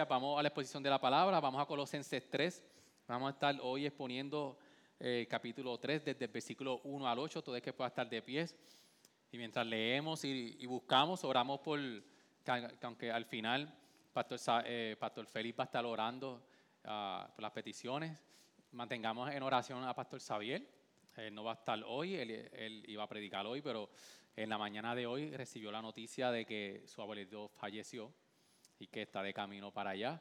Iglesia, vamos a la exposición de la palabra, vamos a Colosenses 3. Vamos a estar hoy exponiendo eh, capítulo 3 desde el versículo 1 al 8, todo es que pueda estar de pies. Y mientras leemos y, y buscamos, oramos por, que, aunque al final Pastor, eh, Pastor Félix va a estar orando uh, por las peticiones, mantengamos en oración a Pastor Xavier. Él no va a estar hoy, él, él, iba a predicar hoy, pero en la mañana de hoy recibió la noticia de que su abuelito falleció y que está de camino para allá.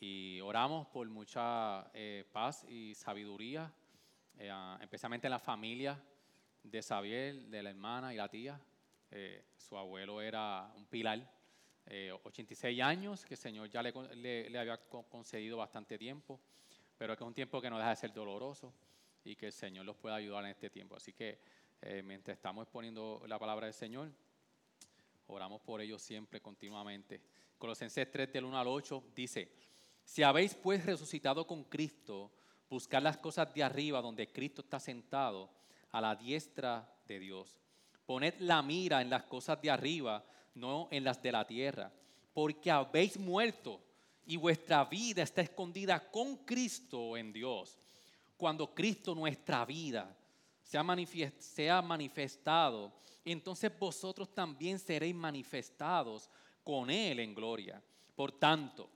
Y oramos por mucha eh, paz y sabiduría, eh, especialmente en la familia de Xavier, de la hermana y la tía. Eh, su abuelo era un pilar, 86 años, que el Señor ya le, le, le había concedido bastante tiempo pero que es un tiempo que no deja de ser doloroso y que el Señor los pueda ayudar en este tiempo. Así que eh, mientras estamos exponiendo la palabra del Señor, oramos por ellos siempre, continuamente. Colosenses 3 del 1 al 8 dice, si habéis pues resucitado con Cristo, buscar las cosas de arriba donde Cristo está sentado a la diestra de Dios. Poned la mira en las cosas de arriba, no en las de la tierra, porque habéis muerto y vuestra vida está escondida con Cristo en Dios. Cuando Cristo nuestra vida sea manifestado, entonces vosotros también seréis manifestados con Él en gloria. Por tanto,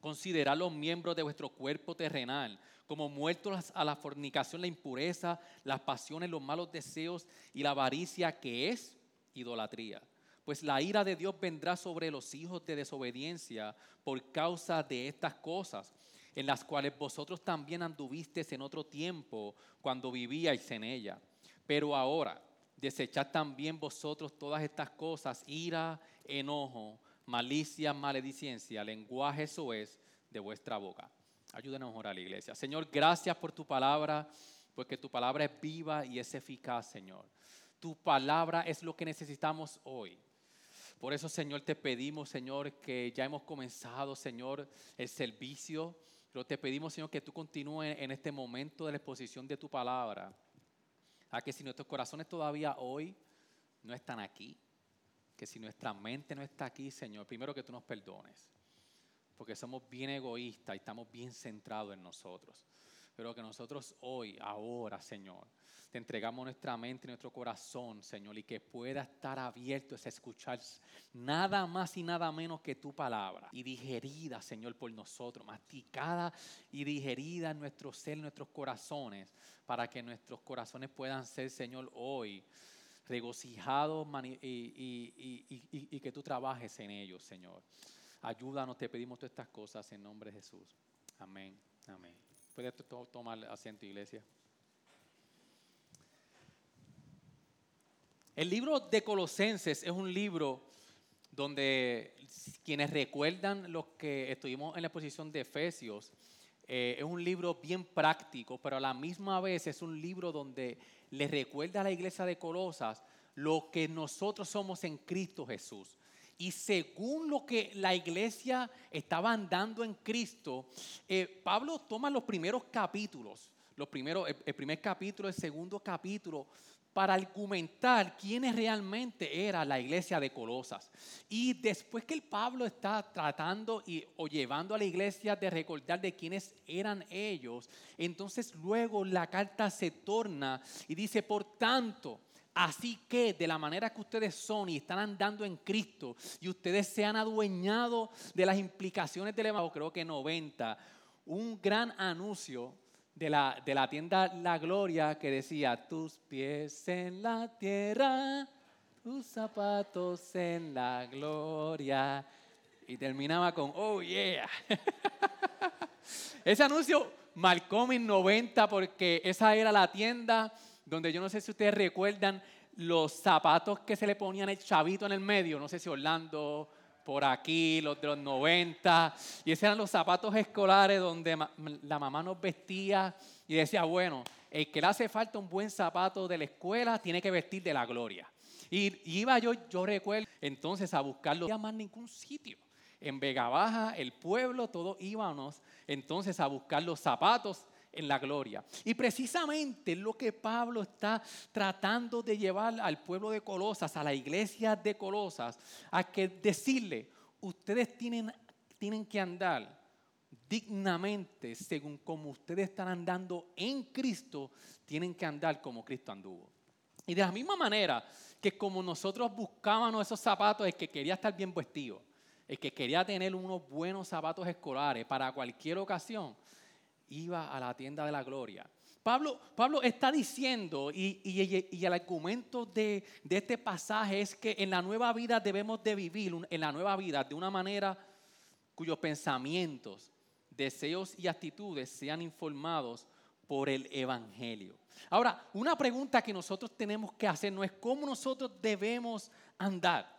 considerad los miembros de vuestro cuerpo terrenal como muertos a la fornicación, la impureza, las pasiones, los malos deseos y la avaricia que es idolatría pues la ira de Dios vendrá sobre los hijos de desobediencia por causa de estas cosas, en las cuales vosotros también anduvisteis en otro tiempo cuando vivíais en ella. Pero ahora, desechad también vosotros todas estas cosas, ira, enojo, malicia, maledicencia, lenguaje eso es de vuestra boca. Ayúdenos a orar, la iglesia. Señor, gracias por tu palabra, porque tu palabra es viva y es eficaz, Señor. Tu palabra es lo que necesitamos hoy. Por eso, Señor, te pedimos, Señor, que ya hemos comenzado, Señor, el servicio. Pero te pedimos, Señor, que tú continúes en este momento de la exposición de tu palabra. A que si nuestros corazones todavía hoy no están aquí, que si nuestra mente no está aquí, Señor, primero que tú nos perdones. Porque somos bien egoístas y estamos bien centrados en nosotros. Pero que nosotros hoy, ahora, Señor, te entregamos nuestra mente y nuestro corazón, Señor, y que pueda estar abierto a escuchar nada más y nada menos que tu palabra. Y digerida, Señor, por nosotros, masticada y digerida en nuestro ser, nuestros corazones, para que nuestros corazones puedan ser, Señor, hoy regocijados y, y que tú trabajes en ellos, Señor. Ayúdanos, te pedimos todas estas cosas en nombre de Jesús. Amén. Amén. Puedes tomar asiento, iglesia. El libro de Colosenses es un libro donde quienes recuerdan los que estuvimos en la exposición de Efesios, eh, es un libro bien práctico, pero a la misma vez es un libro donde le recuerda a la iglesia de Colosas lo que nosotros somos en Cristo Jesús. Y según lo que la iglesia estaba andando en Cristo, eh, Pablo toma los primeros capítulos, los primeros, el primer capítulo, el segundo capítulo, para argumentar quiénes realmente era la iglesia de Colosas. Y después que el Pablo está tratando y, o llevando a la iglesia de recordar de quiénes eran ellos, entonces luego la carta se torna y dice, por tanto, Así que de la manera que ustedes son y están andando en Cristo y ustedes se han adueñado de las implicaciones del Evangelio, creo que 90, un gran anuncio de la, de la tienda La Gloria que decía, tus pies en la tierra, tus zapatos en la gloria. Y terminaba con, oh yeah. Ese anuncio marcó mis 90 porque esa era la tienda donde yo no sé si ustedes recuerdan los zapatos que se le ponían el chavito en el medio, no sé si Orlando, por aquí, los de los 90, y esos eran los zapatos escolares donde la mamá nos vestía y decía, bueno, el que le hace falta un buen zapato de la escuela tiene que vestir de la gloria. Y, iba yo, yo recuerdo entonces a buscarlo, no había más ningún sitio. En Vega Baja, el pueblo, todos íbamos entonces a buscar los zapatos en la gloria. Y precisamente lo que Pablo está tratando de llevar al pueblo de Colosas, a la iglesia de Colosas, a que decirle, ustedes tienen, tienen que andar dignamente según como ustedes están andando en Cristo, tienen que andar como Cristo anduvo. Y de la misma manera que como nosotros buscábamos esos zapatos, el que quería estar bien vestido, el que quería tener unos buenos zapatos escolares para cualquier ocasión, iba a la tienda de la gloria. Pablo, Pablo está diciendo, y, el argumento de, de, este pasaje es que en la nueva vida debemos de vivir, en la nueva vida, de una manera cuyos pensamientos, deseos y actitudes sean informados por el Evangelio. Ahora, una pregunta que nosotros tenemos que hacer no es cómo nosotros debemos andar.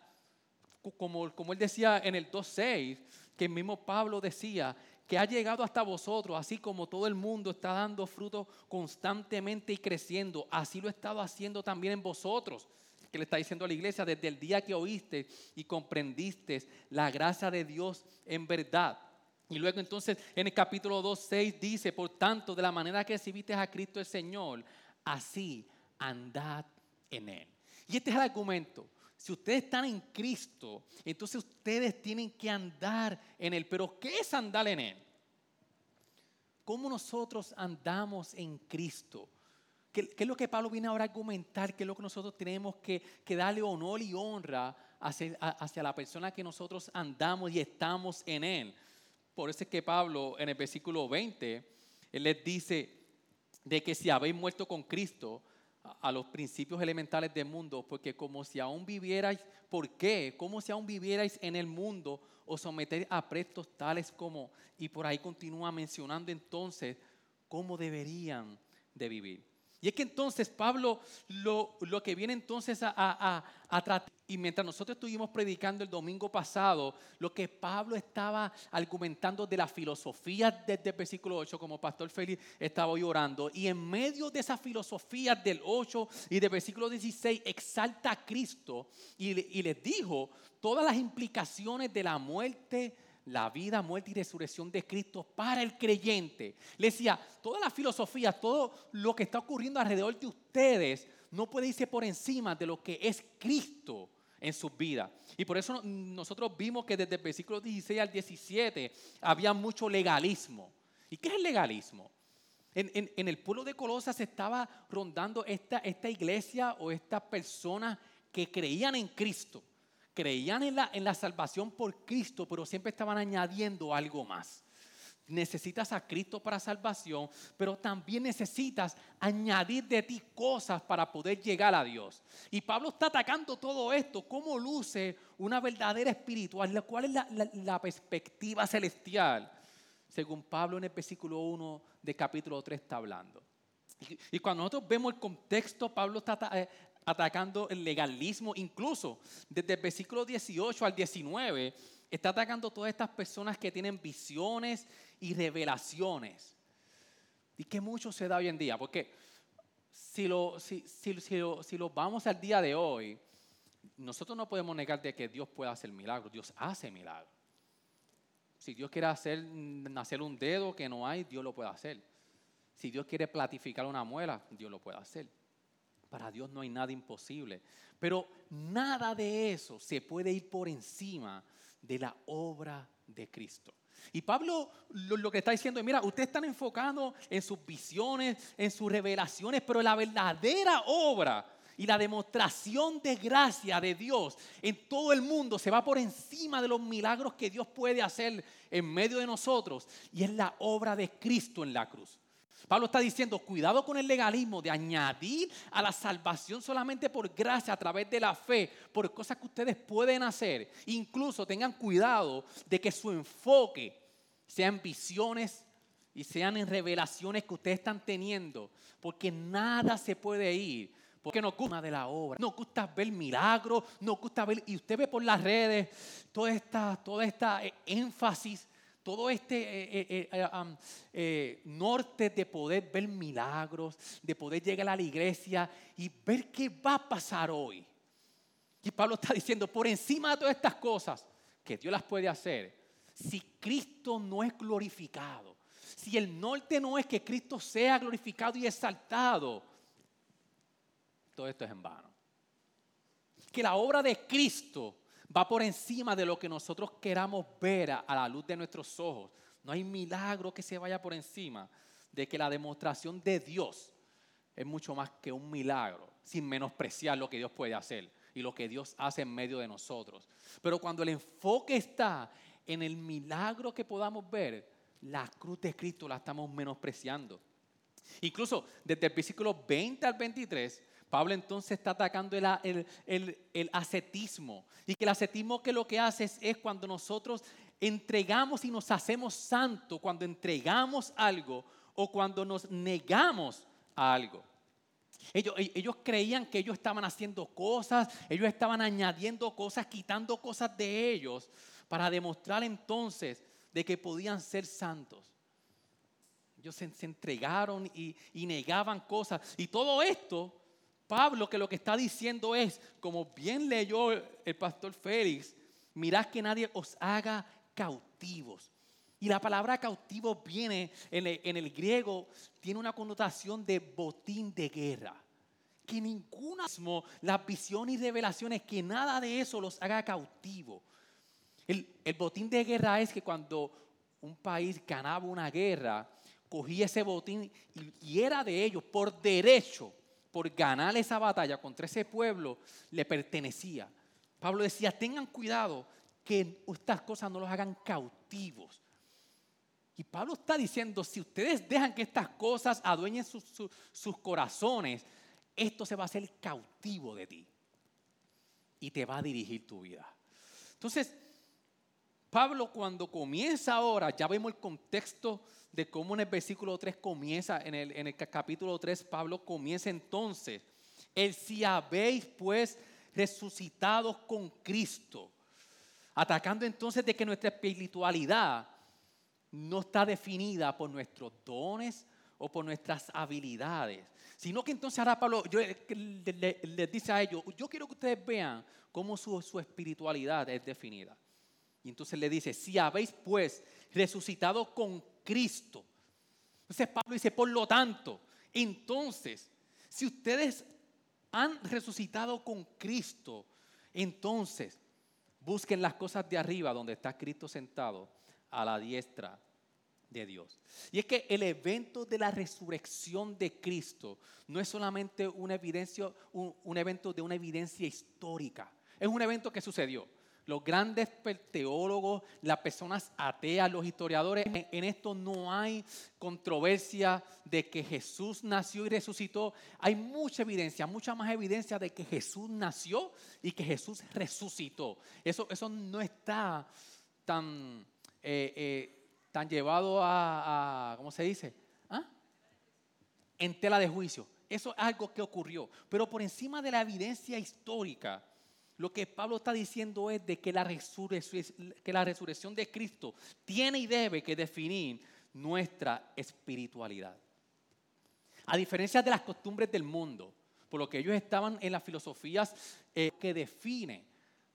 Como, como él decía en el 2.6, que el mismo Pablo decía, que ha llegado hasta vosotros, así como todo el mundo está dando fruto constantemente y creciendo, así lo he estado haciendo también en vosotros. Que le está diciendo a la iglesia desde el día que oíste y comprendiste la gracia de Dios en verdad. Y luego entonces en el capítulo 2, 6 dice, por tanto, de la manera que recibiste a Cristo el Señor, así andad en Él. Y este es el argumento. Si ustedes están en Cristo, entonces ustedes tienen que andar en Él. Pero ¿qué es andar en Él? ¿Cómo nosotros andamos en Cristo? ¿Qué, es lo que Pablo viene ahora a argumentar? ¿Qué es lo que nosotros tenemos que, darle honor y honra hacia, hacia, la persona que nosotros andamos y estamos en Él? Por eso es que Pablo en el versículo 20, Él les dice de que si habéis muerto con Cristo, a los principios elementales del mundo, porque como si aún vivierais, ¿por qué? Como si aún vivierais en el mundo, os sometéis a prestos tales como, y por ahí continúa mencionando entonces cómo deberían de vivir. Y es que entonces Pablo lo, que viene entonces a, tratar, y mientras nosotros estuvimos predicando el domingo pasado, lo que Pablo estaba argumentando de la filosofía desde el versículo 8, como Pastor Félix estaba hoy orando, y en medio de esa filosofía del 8 y del versículo 16 exalta a Cristo y, y les dijo todas las implicaciones de la muerte, la vida, muerte y resurrección de Cristo para el creyente. Le decía, toda la filosofía, todo lo que está ocurriendo alrededor de ustedes, no puede irse por encima de lo que es Cristo en sus vidas. Y por eso nosotros vimos que desde el versículo 16 al 17 había mucho legalismo. ¿Y qué es el legalismo? En, el pueblo de Colosas estaba rondando esta, esta iglesia o estas personas que creían en Cristo creían en la, en la salvación por Cristo, pero siempre estaban añadiendo algo más. Necesitas a Cristo para salvación, pero también necesitas añadir de ti cosas para poder llegar a Dios. Y Pablo está atacando todo esto, cómo luce una verdadera espiritual, cuál es la, la perspectiva celestial, según Pablo en el versículo 1 de capítulo 3 está hablando. Y cuando nosotros vemos el contexto, Pablo está eh, atacando el legalismo, incluso desde el versículo 18 al 19, está atacando todas estas personas que tienen visiones y revelaciones. Y que mucho se da hoy en día, porque si lo, si, si, lo, vamos al día de hoy, nosotros no podemos negar de que Dios pueda hacer milagros, Dios hace milagros. Si Dios quiere hacer nacer un dedo que no hay, Dios lo puede hacer. Si Dios quiere platificar una muela, Dios lo puede hacer. Para Dios no hay nada imposible. Pero nada de eso se puede ir por encima de la obra de Cristo. Y Pablo lo, que está diciendo es, mira, ustedes están enfocados en sus visiones, en sus revelaciones, pero la verdadera obra y la demostración de gracia de Dios en todo el mundo se va por encima de los milagros que Dios puede hacer en medio de nosotros. Y es la obra de Cristo en la cruz. Pablo está diciendo, cuidado con el legalismo de añadir a la salvación solamente por gracia a través de la fe, por cosas que ustedes pueden hacer. Incluso tengan cuidado de que su enfoque sean visiones y sean en revelaciones que ustedes están teniendo, porque nada se puede ir porque nos gusta de la obra, nos gusta ver milagros, nos gusta ver, y usted ve por las redes toda esta, toda esta eh, énfasis, todo este eh, eh, norte de poder ver milagros, de poder llegar a la iglesia y ver qué va a pasar hoy. Y Pablo está diciendo, por encima de todas estas cosas, que Dios las puede hacer, si Cristo no es glorificado, si el norte no es que Cristo sea glorificado y exaltado, todo esto es en vano. Que la obra de Cristo va por encima de lo que nosotros queramos ver a la luz de nuestros ojos. No hay milagro que se vaya por encima de que la demostración de Dios es mucho más que un milagro, sin menospreciar lo que Dios puede hacer y lo que Dios hace en medio de nosotros. Pero cuando el enfoque está en el milagro que podamos ver, la cruz de Cristo la estamos menospreciando. Incluso desde el versículo 20 al 23, Pablo entonces está atacando el, el, ascetismo. Y que el ascetismo que lo que hace es, cuando nosotros entregamos y nos hacemos santos, cuando entregamos algo o cuando nos negamos a algo. Ellos, e, ellos, creían que ellos estaban haciendo cosas, ellos estaban añadiendo cosas, quitando cosas de ellos para demostrar entonces de que podían ser santos. Ellos se, entregaron y negaban cosas. Y todo esto Pablo que lo que está diciendo es, como bien leyó el pastor Félix, mirad que nadie os haga cautivos. Y la palabra cautivo viene en el, griego, tiene una connotación de botín de guerra. Que ninguna, las visiones y revelaciones, que nada de eso los haga cautivo. El, botín de guerra es que cuando un país ganaba una guerra, cogía ese botín y era de ellos por derecho por ganar esa batalla contra ese pueblo le pertenecía. Pablo decía, tengan cuidado que estas cosas no los hagan cautivos. Y Pablo está diciendo, si ustedes dejan que estas cosas adueñen sus, sus corazones, esto se va a hacer cautivo de ti y te va a dirigir tu vida. Entonces, Pablo cuando comienza ahora, ya vemos el contexto de cómo en el versículo 3 comienza, en el, en el capítulo 3 Pablo comienza entonces, el si habéis pues resucitados con Cristo, atacando entonces de que nuestra espiritualidad no está definida por nuestros dones o por nuestras habilidades, sino que entonces ahora Pablo les dice a ellos, yo quiero que ustedes vean cómo su, su espiritualidad es definida. Y entonces le dice, si habéis pues resucitado con Cristo. Entonces Pablo dice, por lo tanto, entonces, si ustedes han resucitado con Cristo, entonces busquen las cosas de arriba donde está Cristo sentado a la diestra de Dios. Y es que el evento de la resurrección de Cristo no es solamente una evidencia, un, un evento de una evidencia histórica, es un evento que sucedió los grandes teólogos, las personas ateas, los historiadores, en esto no hay controversia de que Jesús nació y resucitó. Hay mucha evidencia, mucha más evidencia de que Jesús nació y que Jesús resucitó. Eso, eso no está tan, eh, eh, tan llevado a, ¿cómo se dice? ¿Ah? En tela de juicio. Eso es algo que ocurrió. Pero por encima de la evidencia histórica, lo que Pablo está diciendo es de que la, resurrección, de Cristo tiene y debe que definir nuestra espiritualidad. A diferencia de las costumbres del mundo, por lo que ellos estaban en las filosofías eh, que define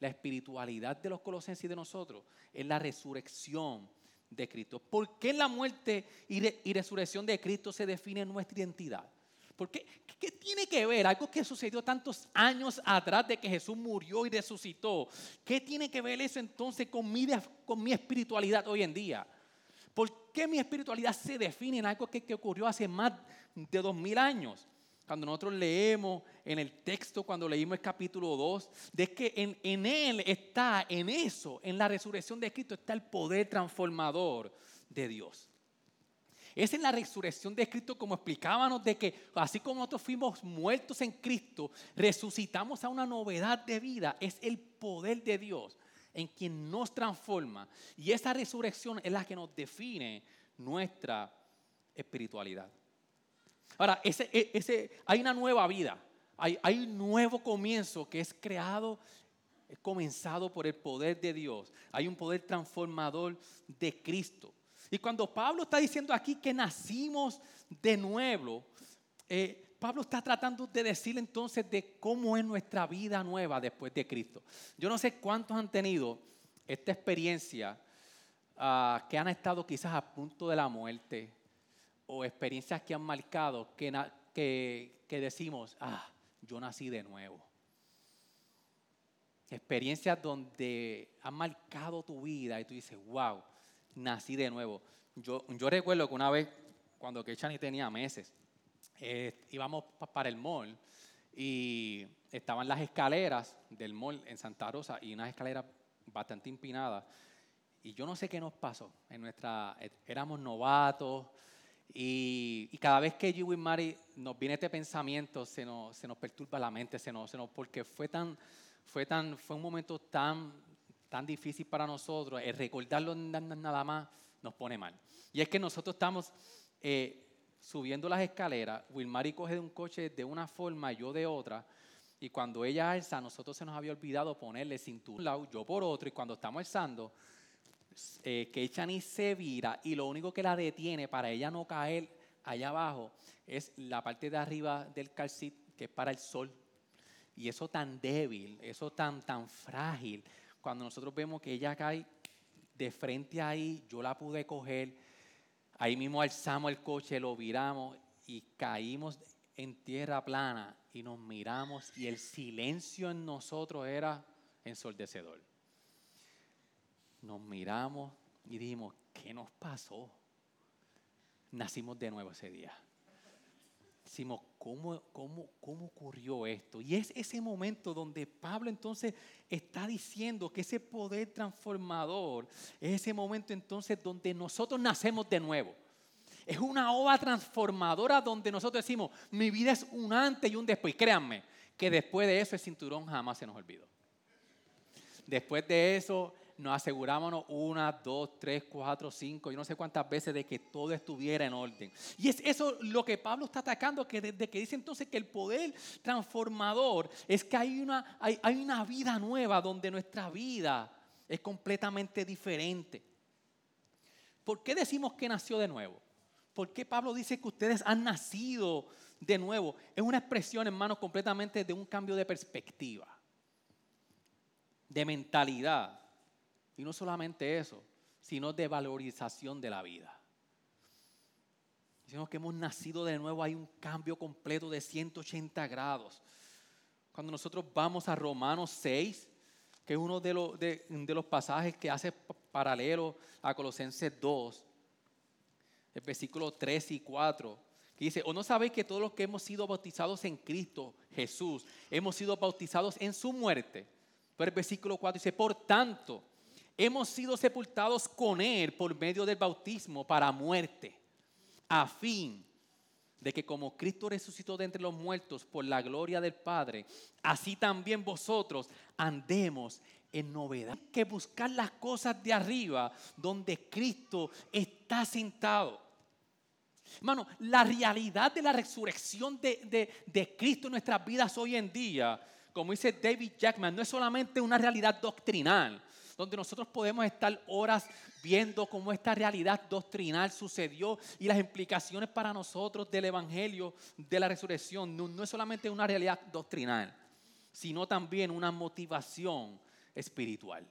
la espiritualidad de los colosenses y de nosotros, es la resurrección de Cristo. ¿Por qué la muerte y resurrección de Cristo se define nuestra identidad? ¿Por qué? ¿Qué tiene que ver algo que sucedió tantos años atrás de que Jesús murió y resucitó? ¿Qué tiene que ver eso entonces con mi, con mi espiritualidad hoy en día? ¿Por qué mi espiritualidad se define en algo que, ocurrió hace más de dos mil años? Cuando nosotros leemos en el texto, cuando leímos el capítulo 2, de que en, en Él está, en eso, en la resurrección de Cristo, está el poder transformador de Dios. Es en la resurrección de Cristo como explicábamos de que así como nosotros fuimos muertos en Cristo, resucitamos a una novedad de vida. Es el poder de Dios en quien nos transforma. Y esa resurrección es la que nos define nuestra espiritualidad. Ahora, ese, e, ese, hay una nueva vida. Hay, hay un nuevo comienzo que es creado, es comenzado por el poder de Dios. Hay un poder transformador de Cristo. Y cuando Pablo está diciendo aquí que nacimos de nuevo, eh, Pablo está tratando de decir entonces de cómo es nuestra vida nueva después de Cristo. Yo no sé cuántos han tenido esta experiencia ah, que han estado quizás a punto de la muerte o experiencias que han marcado que, que, que decimos, ah, yo nací de nuevo. Experiencias donde han marcado tu vida y tú dices, wow, nací de nuevo. Yo, yo recuerdo que una vez, cuando Kechani tenía meses, eh, íbamos para el mall y estaban las escaleras del mall en Santa Rosa y unas escaleras bastante empinadas. Y yo no sé qué nos pasó. En nuestra, eh, éramos novatos y, cada vez que yo y Mari nos viene este pensamiento, se nos, se nos perturba la mente, se nos, se nos, porque fue, tan, fue, tan, fue un momento tan, tan difícil para nosotros, el recordarlo nada más nos pone mal. Y es que nosotros estamos eh, subiendo las escaleras, Wilmary coge de un coche de una forma, yo de otra, y cuando ella alza, nosotros se nos había olvidado ponerle cinturón yo por otro, y cuando estamos alzando, eh, que Chani se vira y lo único que la detiene para ella no caer allá abajo es la parte de arriba del calcit que es para el sol. Y eso tan débil, eso tan, tan frágil, cuando nosotros vemos que ella cae de frente ahí, yo la pude coger, ahí mismo alzamos el coche, lo viramos y caímos en tierra plana y nos miramos y el silencio en nosotros era ensordecedor. Nos miramos y dijimos, ¿qué nos pasó? Nacimos de nuevo ese día. Decimos, ¿cómo, cómo, ¿cómo ocurrió esto? Y es ese momento donde Pablo entonces está diciendo que ese poder transformador es ese momento entonces donde nosotros nacemos de nuevo. Es una obra transformadora donde nosotros decimos, mi vida es un antes y un después. créanme que después de eso el cinturón jamás se nos olvidó. Después de eso nos asegurábamos una, dos, tres, cuatro, cinco, yo no sé cuántas veces de que todo estuviera en orden. Y es eso lo que Pablo está atacando, que desde que dice entonces que el poder transformador es que hay una, hay, hay una vida nueva donde nuestra vida es completamente diferente. ¿Por qué decimos que nació de nuevo? ¿Por qué Pablo dice que ustedes han nacido de nuevo? Es una expresión, hermanos, completamente de un cambio de perspectiva, de mentalidad. Y no solamente eso, sino de valorización de la vida. Decimos que hemos nacido de nuevo, hay un cambio completo de 180 grados. Cuando nosotros vamos a Romanos 6, que es uno de, los, de, los pasajes que hace paralelo a Colosenses 2, el versículo 3 y 4, que dice, ¿o no sabéis que todos los que hemos sido bautizados en Cristo Jesús, hemos sido bautizados en su muerte? Pero el versículo 4 dice, por tanto, hemos sido sepultados con Él por medio del bautismo para muerte, a fin de que como Cristo resucitó de entre los muertos por la gloria del Padre, así también vosotros andemos en novedad. que buscar las cosas de arriba donde Cristo está sentado. Hermano, la realidad de la resurrección de, de, de Cristo en nuestras vidas hoy en día, como dice David Jackman, no es solamente una realidad doctrinal, donde nosotros podemos estar horas viendo cómo esta realidad doctrinal sucedió y las implicaciones para nosotros del Evangelio de la resurrección. No, es solamente una realidad doctrinal, sino también una motivación espiritual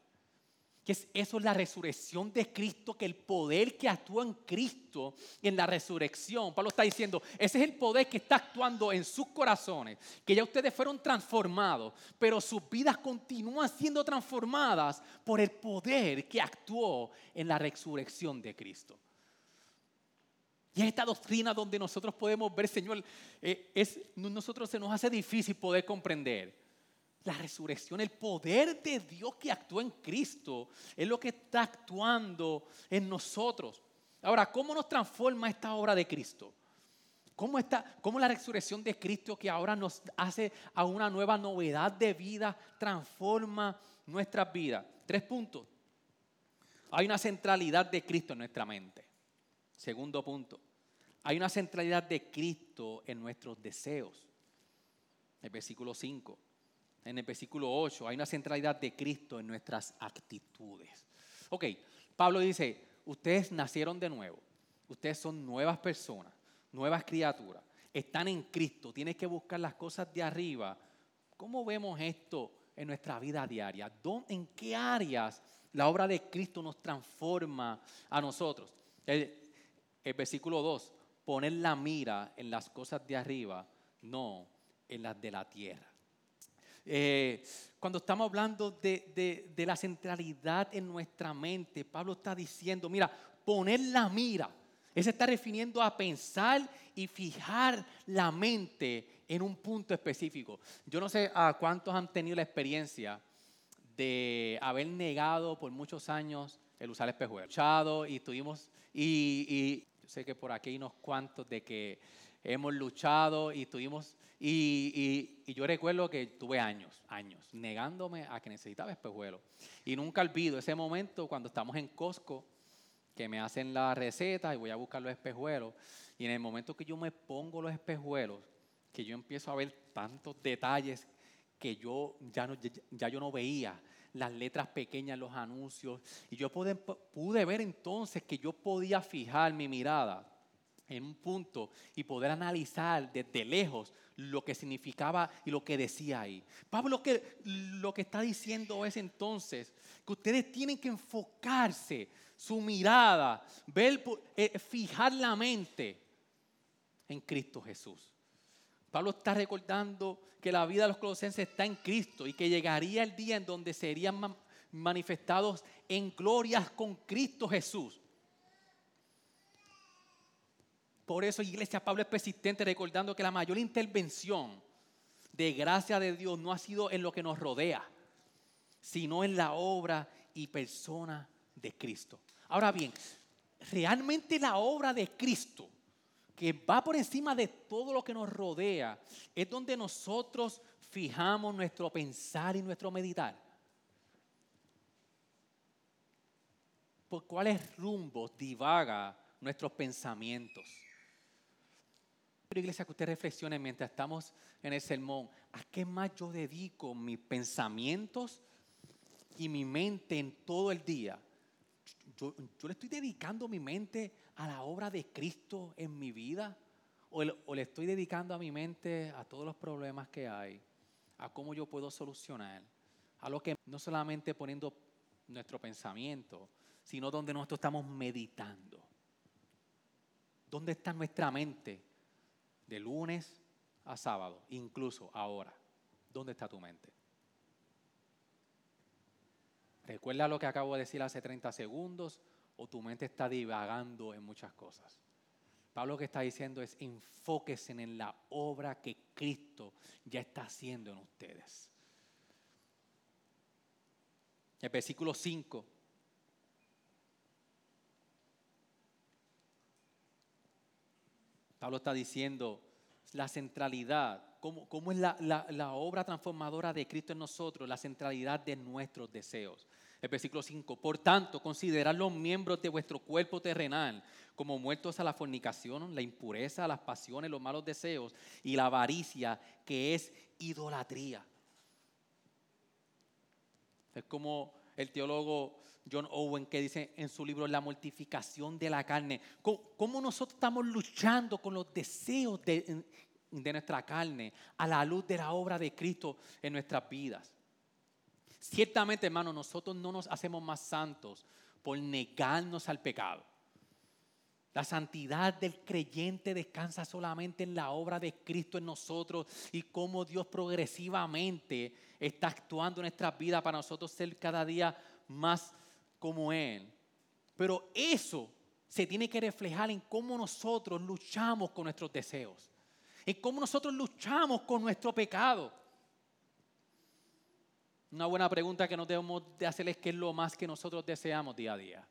que es eso es la resurrección de Cristo, que el poder que actúa en Cristo en la resurrección, Pablo está diciendo, ese es el poder que está actuando en sus corazones, que ya ustedes fueron transformados, pero sus vidas continúan siendo transformadas por el poder que actuó en la resurrección de Cristo. Y es esta doctrina donde nosotros podemos ver, Señor, eh, es, nosotros se nos hace difícil poder comprender la resurrección, el poder de Dios que actúa en Cristo, es lo que está actuando en nosotros. Ahora, ¿cómo nos transforma esta obra de Cristo? ¿Cómo, está, ¿Cómo la resurrección de Cristo que ahora nos hace a una nueva novedad de vida transforma nuestras vidas? Tres puntos. Hay una centralidad de Cristo en nuestra mente. Segundo punto. Hay una centralidad de Cristo en nuestros deseos. el versículo 5. En el versículo 8 hay una centralidad de Cristo en nuestras actitudes. Ok, Pablo dice, ustedes nacieron de nuevo, ustedes son nuevas personas, nuevas criaturas, están en Cristo, tienes que buscar las cosas de arriba. ¿Cómo vemos esto en nuestra vida diaria? ¿En qué áreas la obra de Cristo nos transforma a nosotros? El, el versículo 2, poner la mira en las cosas de arriba, no en las de la tierra. Eh, cuando estamos hablando de, de, la centralidad en nuestra mente, Pablo está diciendo, mira, poner la mira. Él se está refiriendo a pensar y fijar la mente en un punto específico. Yo no sé a cuántos han tenido la experiencia de haber negado por muchos años el usar espejuelos. Y estuvimos, y, y yo sé que por aquí hay unos cuantos de que hemos luchado y estuvimos y, yo recuerdo que tuve años, años, negándome a que necesitaba espejuelos. Y nunca olvido ese momento cuando estamos en Costco, que me hacen la receta y voy a buscar los espejuelos. Y en el momento que yo me pongo los espejuelos, que yo empiezo a ver tantos detalles que yo ya, no, ya yo no veía, las letras pequeñas los anuncios. Y yo pude, pude ver entonces que yo podía fijar mi mirada en un punto y poder analizar desde lejos lo que significaba y lo que decía ahí. Pablo lo que, lo que está diciendo es entonces que ustedes tienen que enfocarse su mirada, ver, eh, fijar la mente en Cristo Jesús. Pablo está recordando que la vida de los colosenses está en Cristo y que llegaría el día en donde serían manifestados en glorias con Cristo Jesús. Por eso, iglesia, Pablo es persistente recordando que la mayor intervención de gracia de Dios no ha sido en lo que nos rodea, sino en la obra y persona de Cristo. Ahora bien, realmente la obra de Cristo, que va por encima de todo lo que nos rodea, es donde nosotros fijamos nuestro pensar y nuestro meditar. ¿Por cuáles rumbos divaga nuestros pensamientos? Iglesia, que usted reflexione mientras estamos en el sermón, ¿a qué más yo dedico mis pensamientos y mi mente en todo el día? Yo, le estoy dedicando mi mente a la obra de Cristo en mi vida o le, estoy dedicando a mi mente a todos los problemas que hay, a cómo yo puedo solucionar, a lo que no solamente poniendo nuestro pensamiento, sino donde nosotros estamos meditando. ¿Dónde está nuestra mente? De lunes a sábado, incluso ahora. ¿Dónde está tu mente? ¿Recuerda lo que acabo de decir hace 30 segundos o tu mente está divagando en muchas cosas? Pablo lo que está diciendo es enfóquense en la obra que Cristo ya está haciendo en ustedes. El versículo 5 Pablo está diciendo la centralidad, cómo, es la, obra transformadora de Cristo en nosotros, la centralidad de nuestros deseos. El versículo 5, por tanto, considerad los miembros de vuestro cuerpo terrenal como muertos a la fornicación, la impureza, las pasiones, los malos deseos y la avaricia, que es idolatría. Es como el teólogo John Owen que dice en su libro La mortificación de la carne, cómo, nosotros estamos luchando con los deseos de, de nuestra carne a la luz de la obra de Cristo en nuestras vidas. Ciertamente, hermano, nosotros no nos hacemos más santos por negarnos al pecado. La santidad del creyente descansa solamente en la obra de Cristo en nosotros y cómo Dios progresivamente está actuando en nuestras vidas para nosotros ser cada día más como Él. Pero eso se tiene que reflejar en cómo nosotros luchamos con nuestros deseos, en cómo nosotros luchamos con nuestro pecado. Una buena pregunta que nos debemos de hacer es qué es lo más que nosotros deseamos día a día.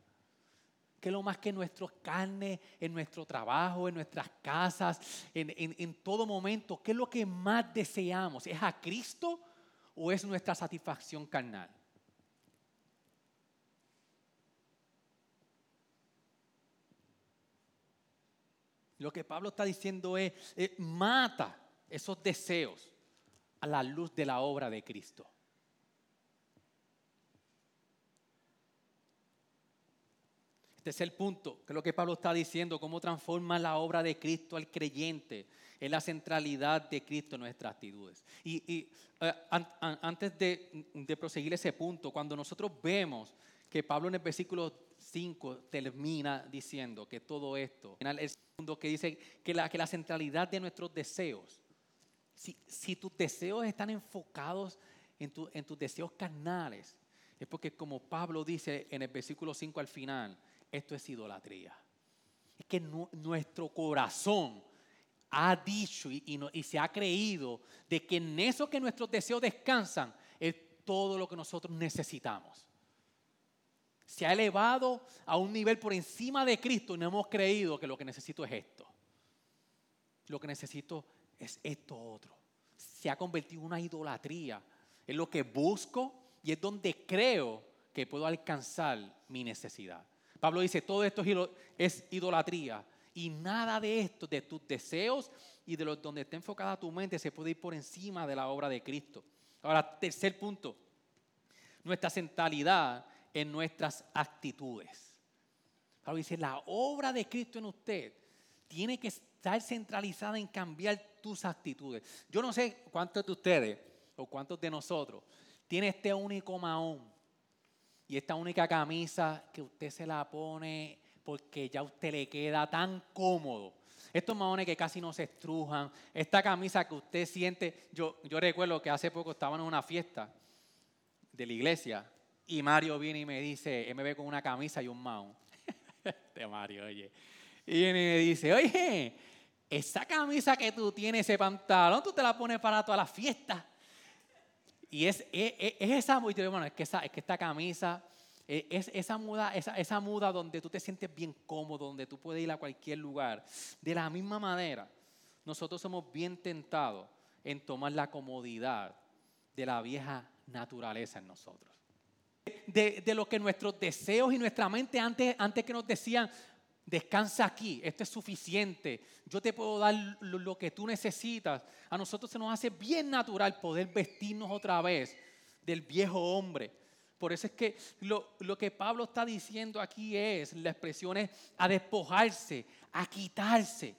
¿Qué es lo más que en nuestras carnes, en nuestro trabajo, en nuestras casas, en, en todo momento? ¿Qué es lo que más deseamos? ¿Es a Cristo o es nuestra satisfacción carnal? Lo que Pablo está diciendo es, eh, mata esos deseos a la luz de la obra de Cristo. Es el punto, que es lo que Pablo está diciendo, cómo transforma la obra de Cristo al creyente, en la centralidad de Cristo en nuestras actitudes. Y, eh, antes de, proseguir ese punto, cuando nosotros vemos que Pablo en el versículo 5 termina diciendo que todo esto, es el segundo que dice que la, que la centralidad de nuestros deseos, si, tus deseos están enfocados en, en tus deseos carnales, es porque como Pablo dice en el versículo 5 al final, esto es idolatría. Es que nuestro corazón ha dicho y, y, se ha creído de que en eso que nuestros deseos descansan es todo lo que nosotros necesitamos. Se ha elevado a un nivel por encima de Cristo y no hemos creído que lo que necesito es esto. Lo que necesito es esto otro. Se ha convertido en una idolatría. Es lo que busco y es donde creo que puedo alcanzar mi necesidad. Pablo dice, todo esto es idolatría y nada de esto, de tus deseos y de los donde está enfocada tu mente, se puede ir por encima de la obra de Cristo. Ahora, tercer punto, nuestra centralidad en nuestras actitudes. Pablo dice, la obra de Cristo en usted tiene que estar centralizada en cambiar tus actitudes. Yo no sé cuántos de ustedes o cuántos de nosotros tiene este único maón y esta única camisa que usted se la pone porque ya a usted le queda tan cómodo. Estos maones que casi no se estrujan, esta camisa que usted siente, yo, yo recuerdo que hace poco estaban en una fiesta de la iglesia y Mario viene y me dice, él me ve con una camisa y un maón. de Mario, oye. Y viene y me dice, oye, esa camisa que tú tienes, ese pantalón, tú te la pones para todas las fiestas. Y es, es, es esa, bueno, es que, es que esta camisa eh, es esa muda, esa, esa muda donde tú te sientes bien cómodo, donde tú puedes ir a cualquier lugar. De la misma manera, nosotros somos bien tentados en tomar la comodidad de la vieja naturaleza en nosotros. De, de, lo que nuestros deseos y nuestra mente antes, antes que nos decían, descansa aquí, esto es suficiente, yo te puedo dar lo, lo, que tú necesitas. A nosotros se nos hace bien natural poder vestirnos otra vez del viejo hombre por eso es que lo, que Pablo está diciendo aquí es, la expresión es a despojarse, a quitarse.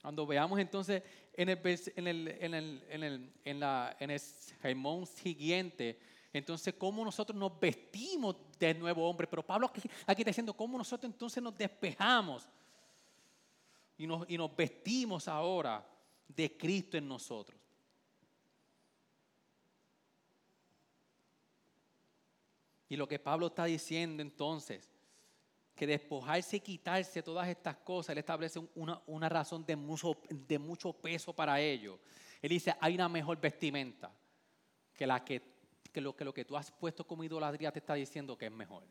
Cuando veamos entonces en el, en el, en el, en el, en en el siguiente, entonces cómo nosotros nos vestimos del nuevo hombre. Pero Pablo aquí, está diciendo cómo nosotros entonces nos despejamos y nos, y nos vestimos ahora de Cristo en nosotros. Y lo que Pablo está diciendo entonces, que despojarse y quitarse todas estas cosas, él establece una, razón de mucho, de mucho peso para ello. Él dice, hay una mejor vestimenta que, la que, lo, que lo que tú has puesto como idolatría te está diciendo que es mejor.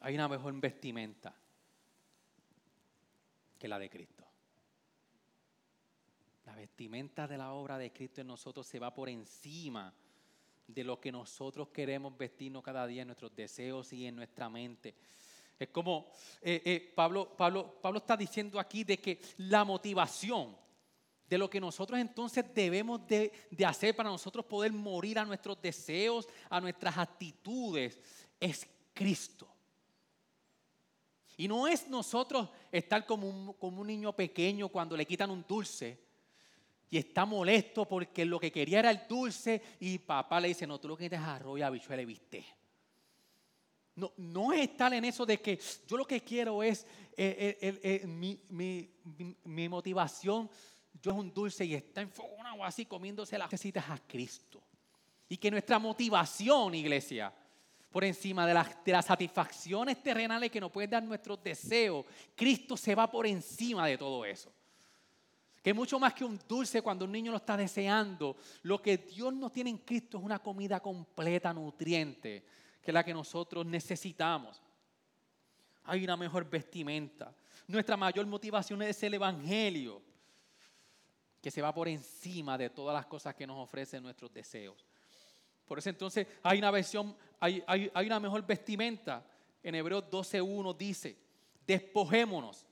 Hay una mejor vestimenta que la de Cristo. La vestimenta de la obra de Cristo en nosotros se va por encima de lo que nosotros queremos vestirnos cada día en nuestros deseos y en nuestra mente. Es como eh, eh, Pablo, Pablo, Pablo está diciendo aquí de que la motivación de lo que nosotros entonces debemos de, de hacer para nosotros poder morir a nuestros deseos, a nuestras actitudes, es Cristo. Y no es nosotros estar como un, como un niño pequeño cuando le quitan un dulce y está molesto porque lo que quería era el dulce y papá le dice, no, tú lo que quieres es arroz y habichuela y viste. No, no es estar en eso de que yo lo que quiero es eh, eh, eh, mi, mi, mi, motivación, yo es un dulce y está enfogonado así comiéndose las necesitas a Cristo. Y que nuestra motivación, iglesia, por encima de las, de las satisfacciones terrenales que nos pueden dar nuestros deseos, Cristo se va por encima de todo eso que mucho más que un dulce cuando un niño lo está deseando, lo que Dios nos tiene en Cristo es una comida completa, nutriente, que es la que nosotros necesitamos. Hay una mejor vestimenta. Nuestra mayor motivación es el Evangelio, que se va por encima de todas las cosas que nos ofrecen nuestros deseos. Por eso entonces hay una versión, hay, hay, hay una mejor vestimenta. En Hebreos 12.1 dice, despojémonos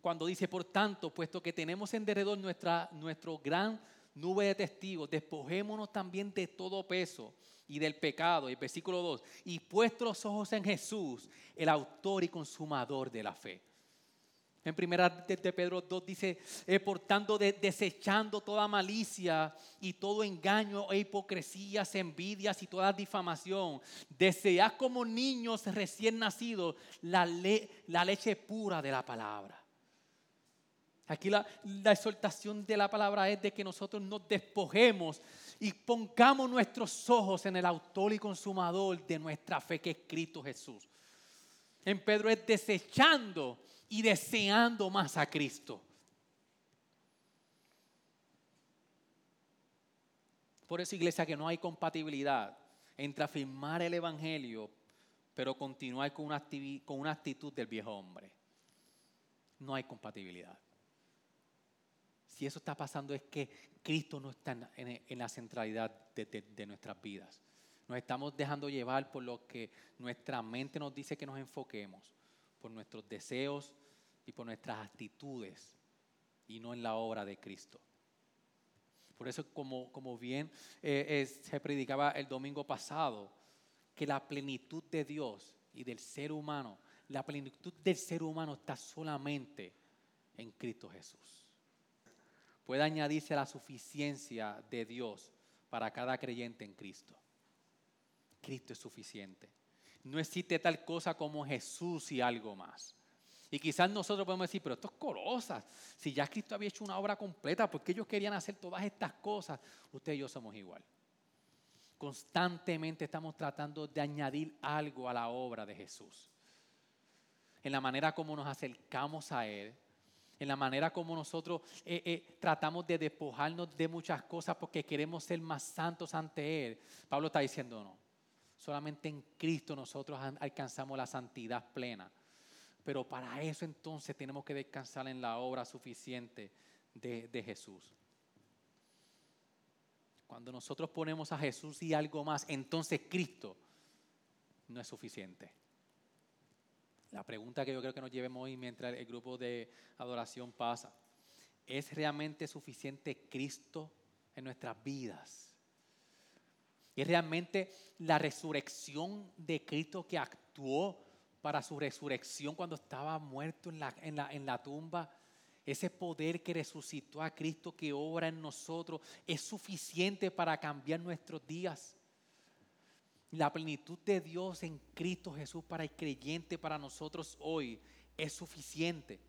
cuando dice, por tanto, puesto que tenemos en derredor nuestra, nuestro gran nube de testigos, despojémonos también de todo peso y del pecado. Y versículo 2, y puesto los ojos en Jesús, el autor y consumador de la fe. En primera de, Pedro 2 dice, eh, por tanto, desechando toda malicia y todo engaño e hipocresías, envidias y toda difamación, desead como niños recién nacidos la, la leche pura de la palabra. Aquí la, la, exhortación de la palabra es de que nosotros nos despojemos y pongamos nuestros ojos en el autor y consumador de nuestra fe que es Cristo Jesús. En Pedro es desechando y deseando más a Cristo. Por eso, iglesia, que no hay compatibilidad entre afirmar el Evangelio, pero continuar con una, con una actitud del viejo hombre. No hay compatibilidad. Si eso está pasando es que Cristo no está en, la centralidad de, de nuestras vidas. Nos estamos dejando llevar por lo que nuestra mente nos dice que nos enfoquemos por nuestros deseos y por nuestras actitudes y no en la obra de Cristo. Por eso, como, como bien eh, se predicaba el domingo pasado, que la plenitud de Dios y del ser humano, la plenitud del ser humano está solamente en Cristo Jesús. Puede añadirse la suficiencia de Dios para cada creyente en Cristo. Cristo es suficiente. No existe tal cosa como Jesús y algo más. Y quizás nosotros podemos decir, pero esto es cosas. Si ya Cristo había hecho una obra completa, ¿por qué ellos querían hacer todas estas cosas? Usted y yo somos igual. Constantemente estamos tratando de añadir algo a la obra de Jesús. En la manera como nos acercamos a Él, en la manera como nosotros eh, eh, tratamos de despojarnos de muchas cosas porque queremos ser más santos ante Él. Pablo está diciendo no. Solamente en Cristo nosotros alcanzamos la santidad plena. Pero para eso entonces tenemos que descansar en la obra suficiente de, Jesús. Cuando nosotros ponemos a Jesús y algo más, entonces Cristo no es suficiente. La pregunta que yo creo que nos llevemos hoy mientras el grupo de adoración pasa, ¿es realmente suficiente Cristo en nuestras vidas? Es realmente la resurrección de Cristo que actuó para su resurrección cuando estaba muerto en la, en la, en la tumba. Ese poder que resucitó a Cristo que obra en nosotros es suficiente para cambiar nuestros días. La plenitud de Dios en Cristo Jesús para el creyente, para nosotros hoy, es suficiente.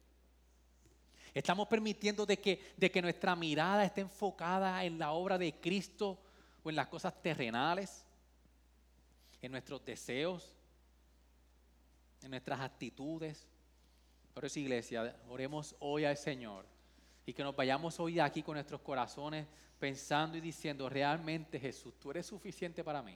Estamos permitiendo de que, de que nuestra mirada esté enfocada en la obra de Cristo o en las cosas terrenales, en nuestros deseos, en nuestras actitudes. Por eso, iglesia, oremos hoy al Señor y que nos vayamos hoy de aquí con nuestros corazones pensando y diciendo, realmente Jesús, tú eres suficiente para mí.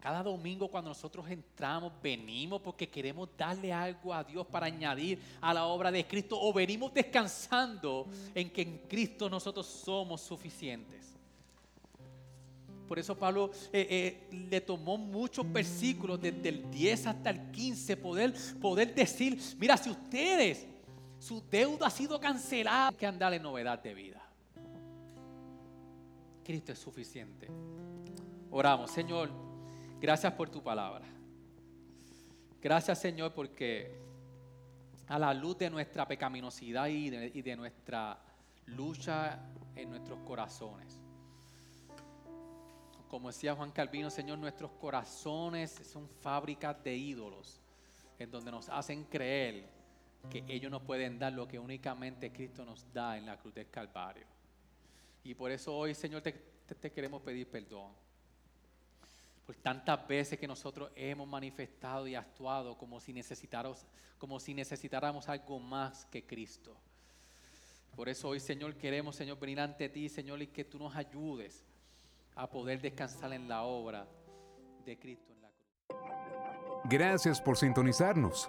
Cada domingo cuando nosotros entramos, venimos porque queremos darle algo a Dios para añadir a la obra de Cristo o venimos descansando en que en Cristo nosotros somos suficientes. Por eso Pablo eh, eh, le tomó muchos versículos desde el 10 hasta el 15, poder, poder decir, mira, si ustedes, su deuda ha sido cancelada, que andar en novedad de vida. Cristo es suficiente. Oramos, Señor. Gracias por tu palabra. Gracias Señor porque a la luz de nuestra pecaminosidad y de, nuestra lucha en nuestros corazones. Como decía Juan Calvino, Señor, nuestros corazones son fábricas de ídolos en donde nos hacen creer que ellos nos pueden dar lo que únicamente Cristo nos da en la cruz del Calvario. Y por eso hoy, Señor, te queremos pedir perdón tantas veces que nosotros hemos manifestado y actuado como si, como si necesitáramos algo más que Cristo. Por eso hoy, Señor, queremos, Señor, venir ante ti, Señor, y que tú nos ayudes a poder descansar en la obra de Cristo. Gracias por sintonizarnos.